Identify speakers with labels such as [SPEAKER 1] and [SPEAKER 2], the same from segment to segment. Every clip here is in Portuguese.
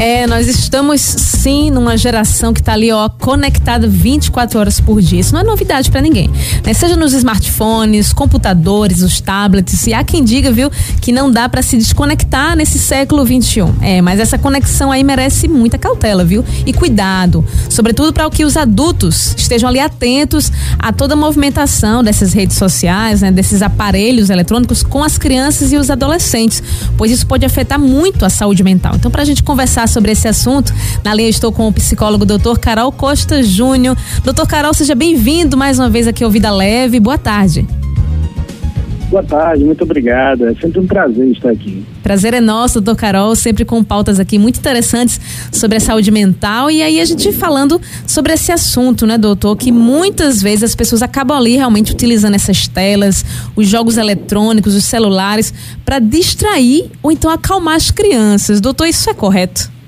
[SPEAKER 1] É, nós estamos sim numa geração que está ali, ó, conectada 24 horas por dia. Isso não é novidade para ninguém. Né? Seja nos smartphones, computadores, os tablets. E há quem diga, viu, que não dá para se desconectar nesse século 21. É, mas essa conexão aí merece muita cautela, viu? E cuidado. Sobretudo para que os adultos estejam ali atentos a toda a movimentação dessas redes sociais, né? Desses aparelhos eletrônicos com as crianças e os adolescentes. Pois isso pode afetar muito a saúde mental. Então, para a gente conversar sobre esse assunto. Na linha estou com o psicólogo Dr. Carol Costa Júnior. Doutor Carol, seja bem-vindo mais uma vez aqui ao Vida Leve. Boa tarde.
[SPEAKER 2] Boa tarde, muito obrigado. É sempre um prazer estar aqui.
[SPEAKER 1] Prazer é nosso, doutor Carol, sempre com pautas aqui muito interessantes sobre a saúde mental. E aí a gente falando sobre esse assunto, né, doutor? Que muitas vezes as pessoas acabam ali realmente utilizando essas telas, os jogos eletrônicos, os celulares, para distrair ou então acalmar as crianças. Doutor, isso é correto?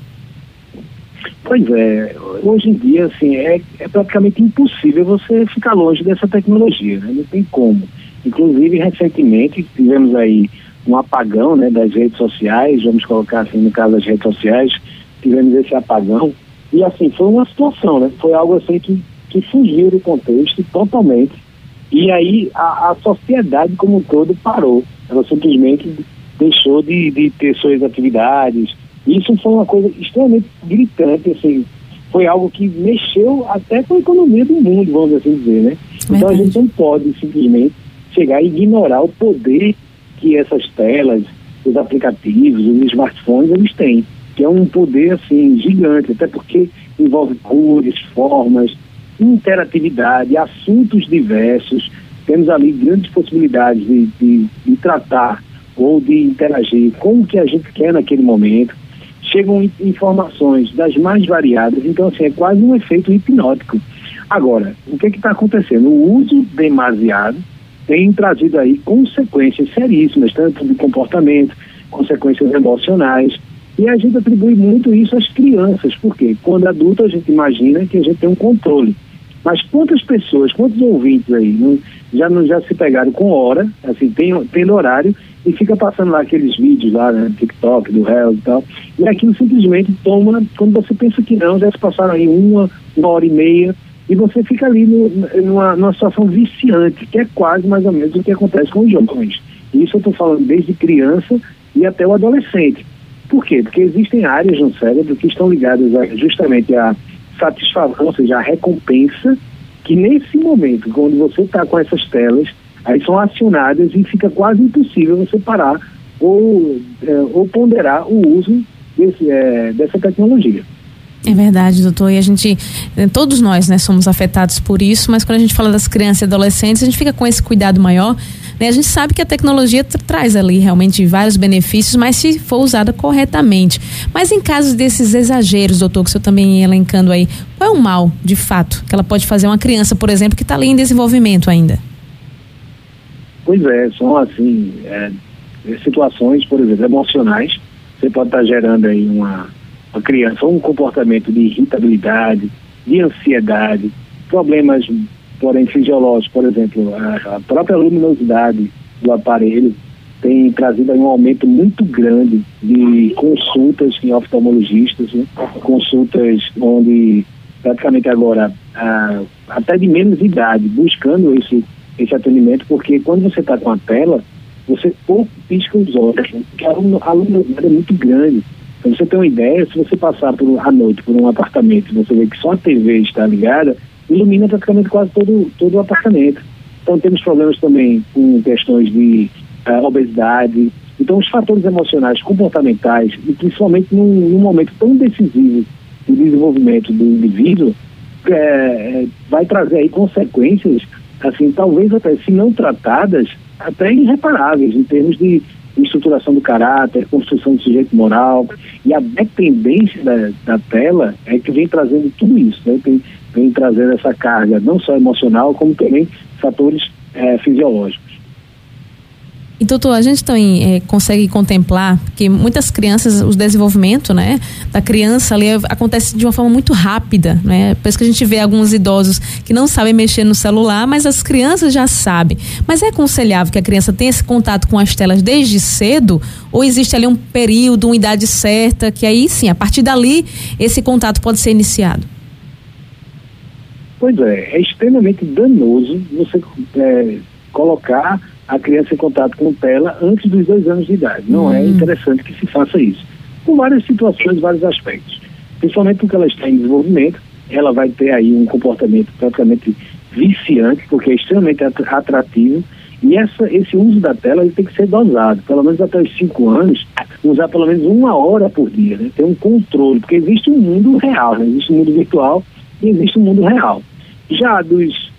[SPEAKER 2] Pois é, hoje em dia, assim, é, é praticamente impossível você ficar longe dessa tecnologia, né? Não tem como. Inclusive, recentemente, tivemos aí um apagão né, das redes sociais, vamos colocar assim, no caso das redes sociais, tivemos esse apagão. E assim, foi uma situação, né? Foi algo assim que, que fugiu do contexto totalmente. E aí a, a sociedade como um todo parou. Ela simplesmente deixou de, de ter suas atividades, isso foi uma coisa extremamente gritante, assim, foi algo que mexeu até com a economia do mundo, vamos assim dizer, né? Então a gente não pode simplesmente chegar e ignorar o poder que essas telas, os aplicativos, os smartphones, eles têm, que é um poder, assim, gigante, até porque envolve cores, formas, interatividade, assuntos diversos, temos ali grandes possibilidades de, de, de tratar ou de interagir com o que a gente quer naquele momento chegam informações das mais variadas, então assim, é quase um efeito hipnótico. Agora, o que é está acontecendo? O uso demasiado tem trazido aí consequências seríssimas, tanto de comportamento, consequências emocionais, e a gente atribui muito isso às crianças, porque quando adulto a gente imagina que a gente tem um controle. Mas quantas pessoas, quantos ouvintes aí não, já, não, já se pegaram com hora, assim, tem, tem horário, e fica passando lá aqueles vídeos lá, né, TikTok, do réu e tal, e aquilo simplesmente toma, quando você pensa que não, já se passaram aí uma, uma hora e meia, e você fica ali no, numa, numa situação viciante, que é quase mais ou menos o que acontece com os jovens. Isso eu estou falando desde criança e até o adolescente. Por quê? Porque existem áreas no cérebro que estão ligadas a, justamente à satisfação, ou seja, à recompensa, que nesse momento, quando você está com essas telas, aí são acionadas e fica quase impossível você parar ou, é, ou ponderar o uso desse, é, dessa tecnologia.
[SPEAKER 1] É verdade, doutor. E a gente, eh, todos nós, né, somos afetados por isso, mas quando a gente fala das crianças e adolescentes, a gente fica com esse cuidado maior. Né? A gente sabe que a tecnologia traz ali realmente vários benefícios, mas se for usada corretamente. Mas em casos desses exageros, doutor, que o senhor também elencando aí, qual é o mal, de fato, que ela pode fazer uma criança, por exemplo, que está ali em desenvolvimento ainda?
[SPEAKER 2] Pois é, são assim, é, situações, por exemplo, emocionais. Você pode estar gerando aí uma, uma criança um comportamento de irritabilidade, de ansiedade, problemas, porém, fisiológicos, por exemplo, a, a própria luminosidade do aparelho tem trazido um aumento muito grande de consultas em oftalmologistas, né? consultas onde praticamente agora, até de menos idade, buscando esse esse atendimento, porque quando você está com a tela, você pouco pisca os olhos, né? porque a luminosidade é muito grande. Para você ter uma ideia, se você passar por, à noite por um apartamento e você vê que só a TV está ligada, ilumina praticamente quase todo, todo o apartamento. Então temos problemas também com questões de uh, obesidade. Então os fatores emocionais, comportamentais, e principalmente num, num momento tão decisivo do desenvolvimento do indivíduo, é, vai trazer aí consequências assim, talvez até, se não tratadas, até irreparáveis em termos de estruturação do caráter, construção do sujeito moral, e a dependência da, da tela é que vem trazendo tudo isso, né? Vem trazendo essa carga, não só emocional, como também fatores é, fisiológicos.
[SPEAKER 1] E doutor, a gente também é, consegue contemplar que muitas crianças, o desenvolvimento, né, da criança ali acontece de uma forma muito rápida, né? Por isso que a gente vê alguns idosos que não sabem mexer no celular, mas as crianças já sabem. Mas é aconselhável que a criança tenha esse contato com as telas desde cedo? Ou existe ali um período, uma idade certa, que aí sim, a partir dali, esse contato pode ser iniciado?
[SPEAKER 2] Pois é, é extremamente danoso você é, colocar a criança em contato com tela antes dos dois anos de idade. Não é hum. é interessante que se faça isso. Por várias situações, vários aspectos. Principalmente porque ela está em desenvolvimento, ela vai ter aí um comportamento praticamente viciante, porque é extremamente atrativo. E essa, esse uso da tela ele tem que ser dosado, pelo menos até os 5 anos, usar pelo menos uma hora por dia, né? ter um controle, porque existe um mundo real, né? existe um mundo virtual e existe um mundo real. Já dos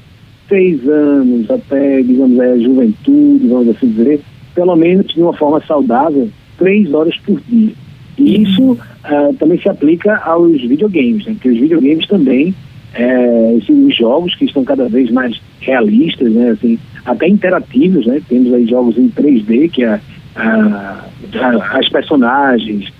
[SPEAKER 2] seis anos até, digamos, a juventude, vamos assim dizer, pelo menos de uma forma saudável, três horas por dia. E isso uh, também se aplica aos videogames, né? porque os videogames também, é, os jogos que estão cada vez mais realistas, né? assim, até interativos, né? temos aí jogos em 3D, que é, a, a, as personagens,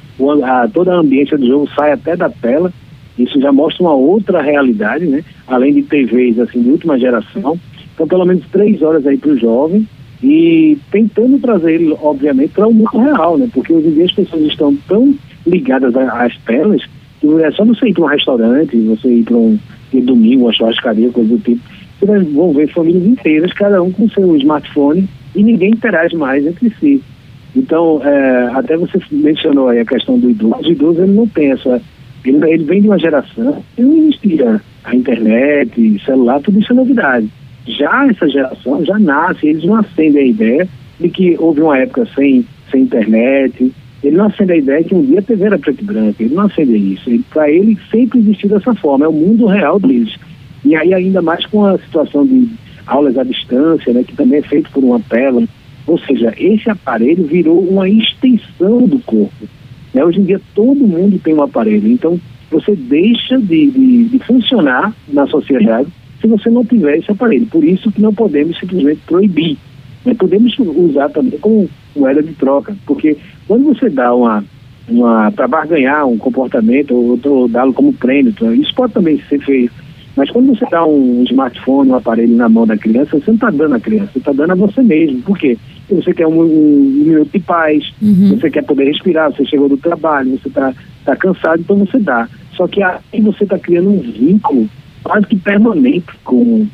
[SPEAKER 2] a, toda a ambiência do jogo sai até da tela, isso já mostra uma outra realidade, né? Além de TVs assim de última geração. Então, pelo menos três horas aí para o jovem e tentando trazer ele, obviamente, para o mundo real, né? Porque hoje em dia as pessoas estão tão ligadas às telas que é só você ir para um restaurante, você ir para um domingo, uma churrascaria, coisa do tipo. Você vai, vão ver famílias inteiras, cada um com seu smartphone e ninguém interage mais entre si. Então, é, até você mencionou aí a questão do idoso. O idoso ele não tem essa ele, ele vem de uma geração que não existia a internet, celular, tudo isso é novidade. Já essa geração já nasce, eles não acendem a ideia de que houve uma época sem, sem internet, ele não acende a ideia que um dia a TV era preto e branco, ele não acende isso. Para ele sempre existiu dessa forma, é o mundo real deles. E aí ainda mais com a situação de aulas à distância, né, que também é feito por uma tela, ou seja, esse aparelho virou uma extensão do corpo. Né? Hoje em dia todo mundo tem um aparelho, então você deixa de, de, de, funcionar na sociedade se você não tiver esse aparelho. Por isso que não podemos simplesmente proibir. Né? Podemos usar também como moeda de troca, porque quando você dá uma, para barganhar um comportamento ou, ou dá-lo como prêmio, isso pode também ser feito mas quando você dá um smartphone, um aparelho na mão da criança, você não está dando a criança, você está dando a você mesmo. Por quê? Você quer um, um, minuto de paz, uhum. você quer poder respirar, você chegou do trabalho, você está tá cansado, então você dá. Só que aí você está criando um vínculo quase que permanente com,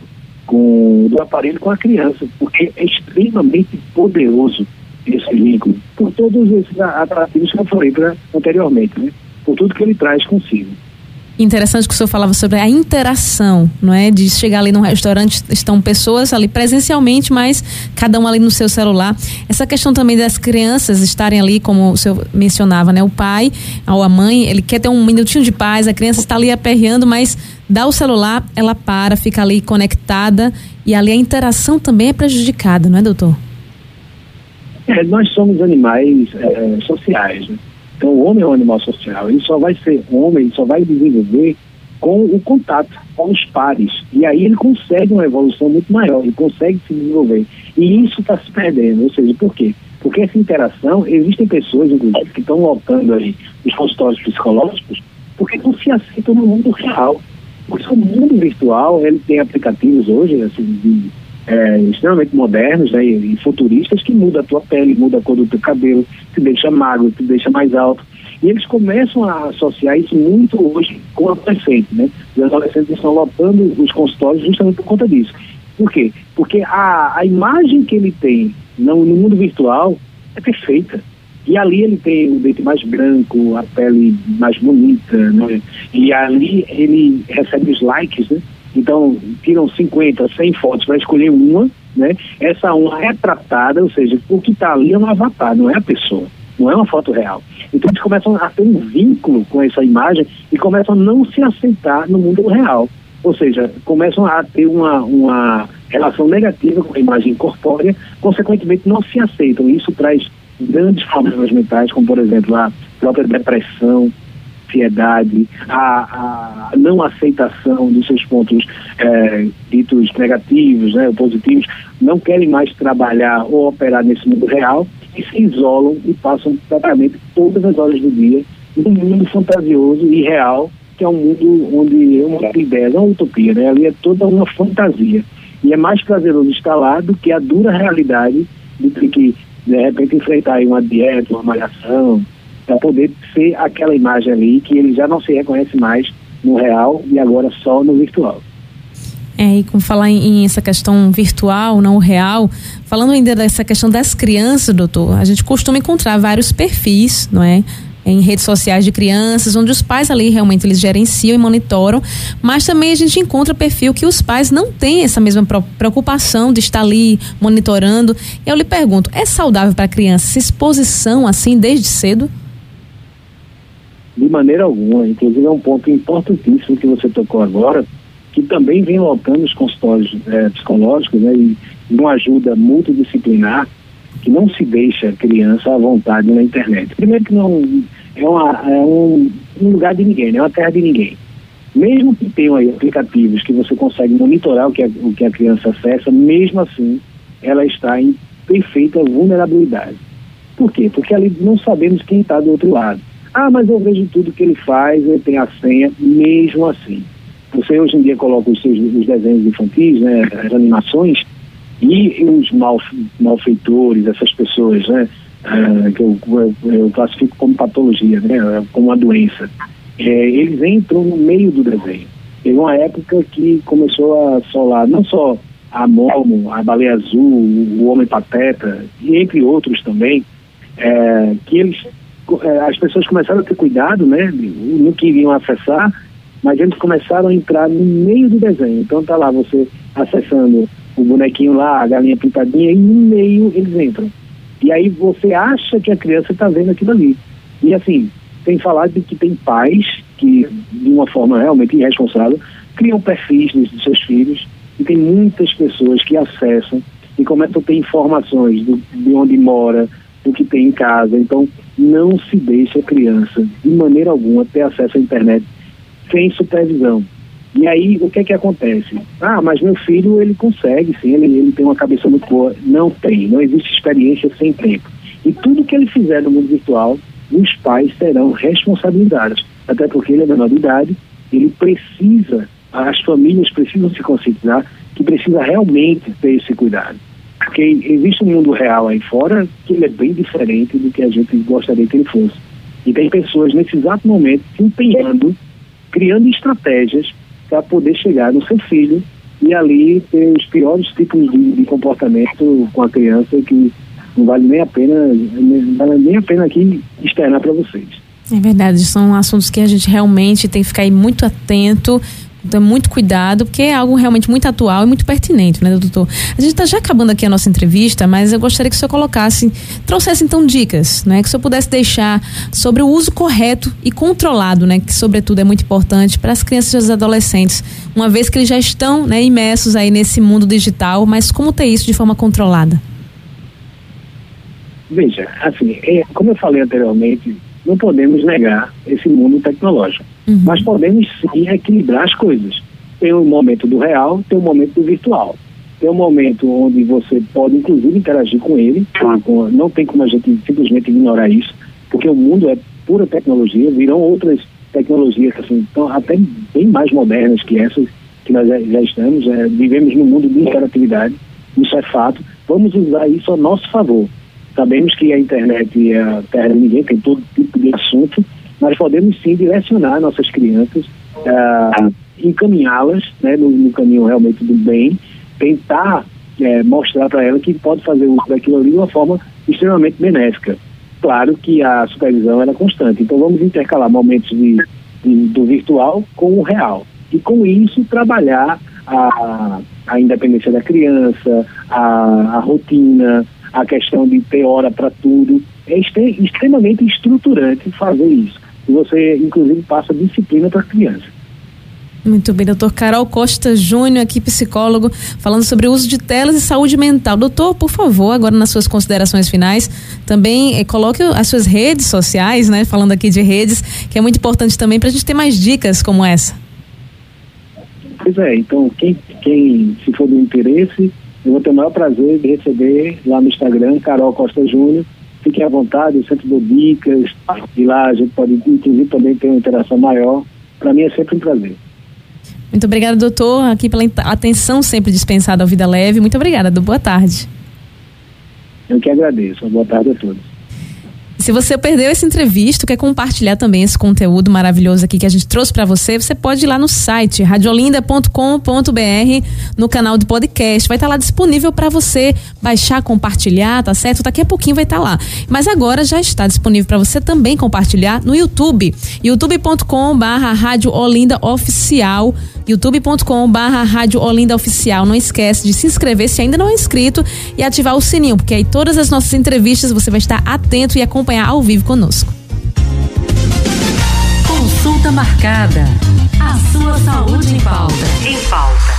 [SPEAKER 2] com do aparelho com a criança, porque é extremamente poderoso esse vínculo, por todos esses atrativos que eu falei pra, anteriormente, né? por tudo que ele traz consigo.
[SPEAKER 1] Interessante que o senhor falava sobre a interação, não é? De chegar ali num restaurante, estão pessoas ali presencialmente, mas cada um ali no seu celular. Essa questão também das crianças estarem ali, como o senhor mencionava, né? O pai ou a mãe, ele quer ter um minutinho de paz, a criança está ali aperreando, mas dá o celular, ela para, fica ali conectada e ali a interação também é prejudicada, não é, doutor?
[SPEAKER 2] É, nós somos animais é, sociais, né? Então, o homem é um animal social. Ele só vai ser homem, ele só vai desenvolver com o contato com os pares. E aí ele consegue uma evolução muito maior, ele consegue se desenvolver. E isso está se perdendo. Ou seja, por quê? Porque essa interação, existem pessoas, inclusive, que estão lotando aí os consultórios psicológicos porque não se aceitam no mundo real. Porque o mundo virtual, ele tem aplicativos hoje, assim, de é, extremamente modernos né, e, futuristas que muda a tua pele, muda a cor do teu cabelo, te deixa magro, te deixa mais alto. E eles começam a associar isso muito hoje com o adolescente, né? Os adolescentes estão lotando os consultórios justamente por conta disso. Por quê? Porque a, a imagem que ele tem no, no mundo virtual é perfeita. E ali ele tem o dente mais branco, a pele mais bonita, né? E ali ele recebe os likes, né? Então, tiram 50, 100 fotos para escolher uma, né? Essa uma é tratada, ou seja, o que está ali é um avatar, não é a pessoa, não é uma foto real. Então, eles começam a ter um vínculo com essa imagem e começam a não se aceitar no mundo real. Ou seja, começam a ter uma, uma relação negativa com a imagem corpórea, consequentemente não se aceitam. Isso traz grandes problemas mentais, como, por exemplo, a própria depressão, ansiedade, a, a não aceitação dos seus pontos é, ditos negativos, né, positivos, não querem mais trabalhar ou operar nesse mundo real e se isolam e passam praticamente todas as horas do dia num mundo fantasioso e real, que é um mundo onde é uma ideia, é uma utopia, né? ali é toda uma fantasia. E é mais prazeroso estar lá do que a dura realidade de ter que, de repente, enfrentar uma dieta, uma malhação, para poder ser aquela imagem ali que ele já não se reconhece mais no real e agora só no virtual.
[SPEAKER 1] É, e com falar em, em, essa questão virtual, não real, falando ainda dessa questão das crianças, doutor, a gente costuma encontrar vários perfis, não é? Em redes sociais de crianças, onde os pais ali realmente eles gerenciam e monitoram, mas também a gente encontra perfil que os pais não têm essa mesma preocupação de estar ali monitorando. Eu lhe pergunto, é saudável para a criança essa exposição assim desde cedo?
[SPEAKER 2] De maneira alguma. Inclusive é um ponto importantíssimo que você tocou agora, que também vem lotando os consultórios é, psicológicos né, e uma ajuda multidisciplinar que não se deixa criança à vontade na internet. Primeiro que não é, uma, é um, um, lugar de ninguém, né, é uma terra de ninguém. Mesmo que tenham aí aplicativos que você consegue monitorar o que, a, o que a criança acessa, mesmo assim ela está em perfeita vulnerabilidade. Por quê? Porque ali não sabemos quem está do outro lado. Ah, mas eu vejo tudo que ele faz, ele tem a senha, mesmo assim. Você hoje em dia coloca os seus os desenhos infantis, né, as animações, e os mal, malfeitores, essas pessoas, né, uh, que eu, eu, eu, classifico como patologia, né, como uma doença, é, eles entram no meio do desenho. Teve uma época que começou a solar não só a Momo, a Baleia Azul, o Homem Pateta, e entre outros também, é, que eles as pessoas começaram a ter cuidado, né, no que iriam acessar, mas eles começaram a entrar no meio do desenho. Então tá lá você acessando o bonequinho lá, a galinha pintadinha, e no meio eles entram. E aí você acha que a criança está vendo aquilo ali. E assim, tem falado de que tem pais que, de uma forma realmente irresponsável, criam perfis dos seus filhos, e tem muitas pessoas que acessam e começam a ter informações do, de onde mora, do que tem em casa. Então, não se deixe a criança, de maneira alguma, ter acesso à internet sem supervisão. E aí, o que é que acontece? Ah, mas meu filho, ele consegue, sim, ele, ele tem uma cabeça muito boa. Não tem, não existe experiência sem tempo. E tudo que ele fizer no mundo virtual, os pais terão responsabilidades. Até porque ele é menor de idade, ele precisa, as famílias precisam se conscientizar que precisa realmente ter esse cuidado. Porque existe um mundo real aí fora que ele é bem diferente do que a gente gostaria que ele fosse. E tem pessoas nesse exato momento se empenhando, criando estratégias para poder chegar no seu filho e ali ter os piores tipos de, de, comportamento com a criança que não vale nem a pena, não vale nem a pena aqui externar para vocês.
[SPEAKER 1] É verdade, são assuntos que a gente realmente tem que ficar muito atento, então, muito cuidado, porque é algo realmente muito atual e muito pertinente, né, doutor? A gente está já acabando aqui a nossa entrevista, mas eu gostaria que o senhor colocasse, trouxesse então dicas, né? Que o senhor pudesse deixar sobre o uso correto e controlado, né? Que, sobretudo, é muito importante para as crianças e os adolescentes, uma vez que eles já estão né, imersos aí nesse mundo digital, mas como ter isso de forma controlada?
[SPEAKER 2] Veja, assim, é, como eu falei anteriormente, não podemos negar esse mundo tecnológico. Uhum. Mas podemos sim equilibrar as coisas. Tem o momento do real, tem o momento do virtual. Tem um momento onde você pode, inclusive, interagir com ele. Com, não tem como a gente simplesmente ignorar isso, porque o mundo é pura tecnologia, virão outras tecnologias assim, tão, até bem mais modernas que essas que nós já estamos. É, vivemos num mundo de interatividade, isso é fato. Vamos usar isso a nosso favor. Sabemos que a internet é a terra de ninguém, tem todo tipo de assunto, mas podemos sim direcionar nossas crianças, uh, encaminhá-las né, no, no, caminho realmente do bem, tentar é, mostrar para ela que pode fazer uso daquilo ali de uma forma extremamente benéfica. Claro que a supervisão é constante, então vamos intercalar momentos de, de, do virtual com o real. E com isso trabalhar a, a independência da criança, a, a rotina, a questão de ter hora para tudo. É extremamente estruturante fazer isso. E você, inclusive, passa disciplina para a criança.
[SPEAKER 1] Muito bem, doutor Carol Costa Júnior, aqui psicólogo, falando sobre o uso de telas e saúde mental. Doutor, por favor, agora nas suas considerações finais, também eh, coloque as suas redes sociais, né? Falando aqui de redes, que é muito importante também para a gente ter mais dicas como essa.
[SPEAKER 2] Pois é, então quem, quem se for do interesse, eu vou ter o maior prazer de receber lá no Instagram, Carol Costa Júnior. Fiquem à vontade, eu sempre dou dicas, e lá a gente pode, inclusive, também ter uma interação maior. Para mim é sempre um prazer.
[SPEAKER 1] Muito obrigada, doutor, aqui pela atenção sempre dispensada ao Vida Leve. Muito obrigada, boa tarde.
[SPEAKER 2] Eu que agradeço. Boa tarde a todos.
[SPEAKER 1] Se você perdeu essa entrevista, quer compartilhar também esse conteúdo maravilhoso aqui que a gente trouxe para você, você pode ir lá no site radiolinda.com.br, no canal do podcast. Vai estar tá lá disponível para você baixar, compartilhar, tá certo? Daqui a pouquinho vai estar tá lá. Mas agora já está disponível para você também compartilhar no YouTube, youtube.com/barra Olinda Oficial. Não esquece de se inscrever se ainda não é inscrito e ativar o sininho, porque aí todas as nossas entrevistas você vai estar atento e acompanhar ao vivo conosco.
[SPEAKER 3] Consulta marcada. A sua saúde em pauta. Em pauta.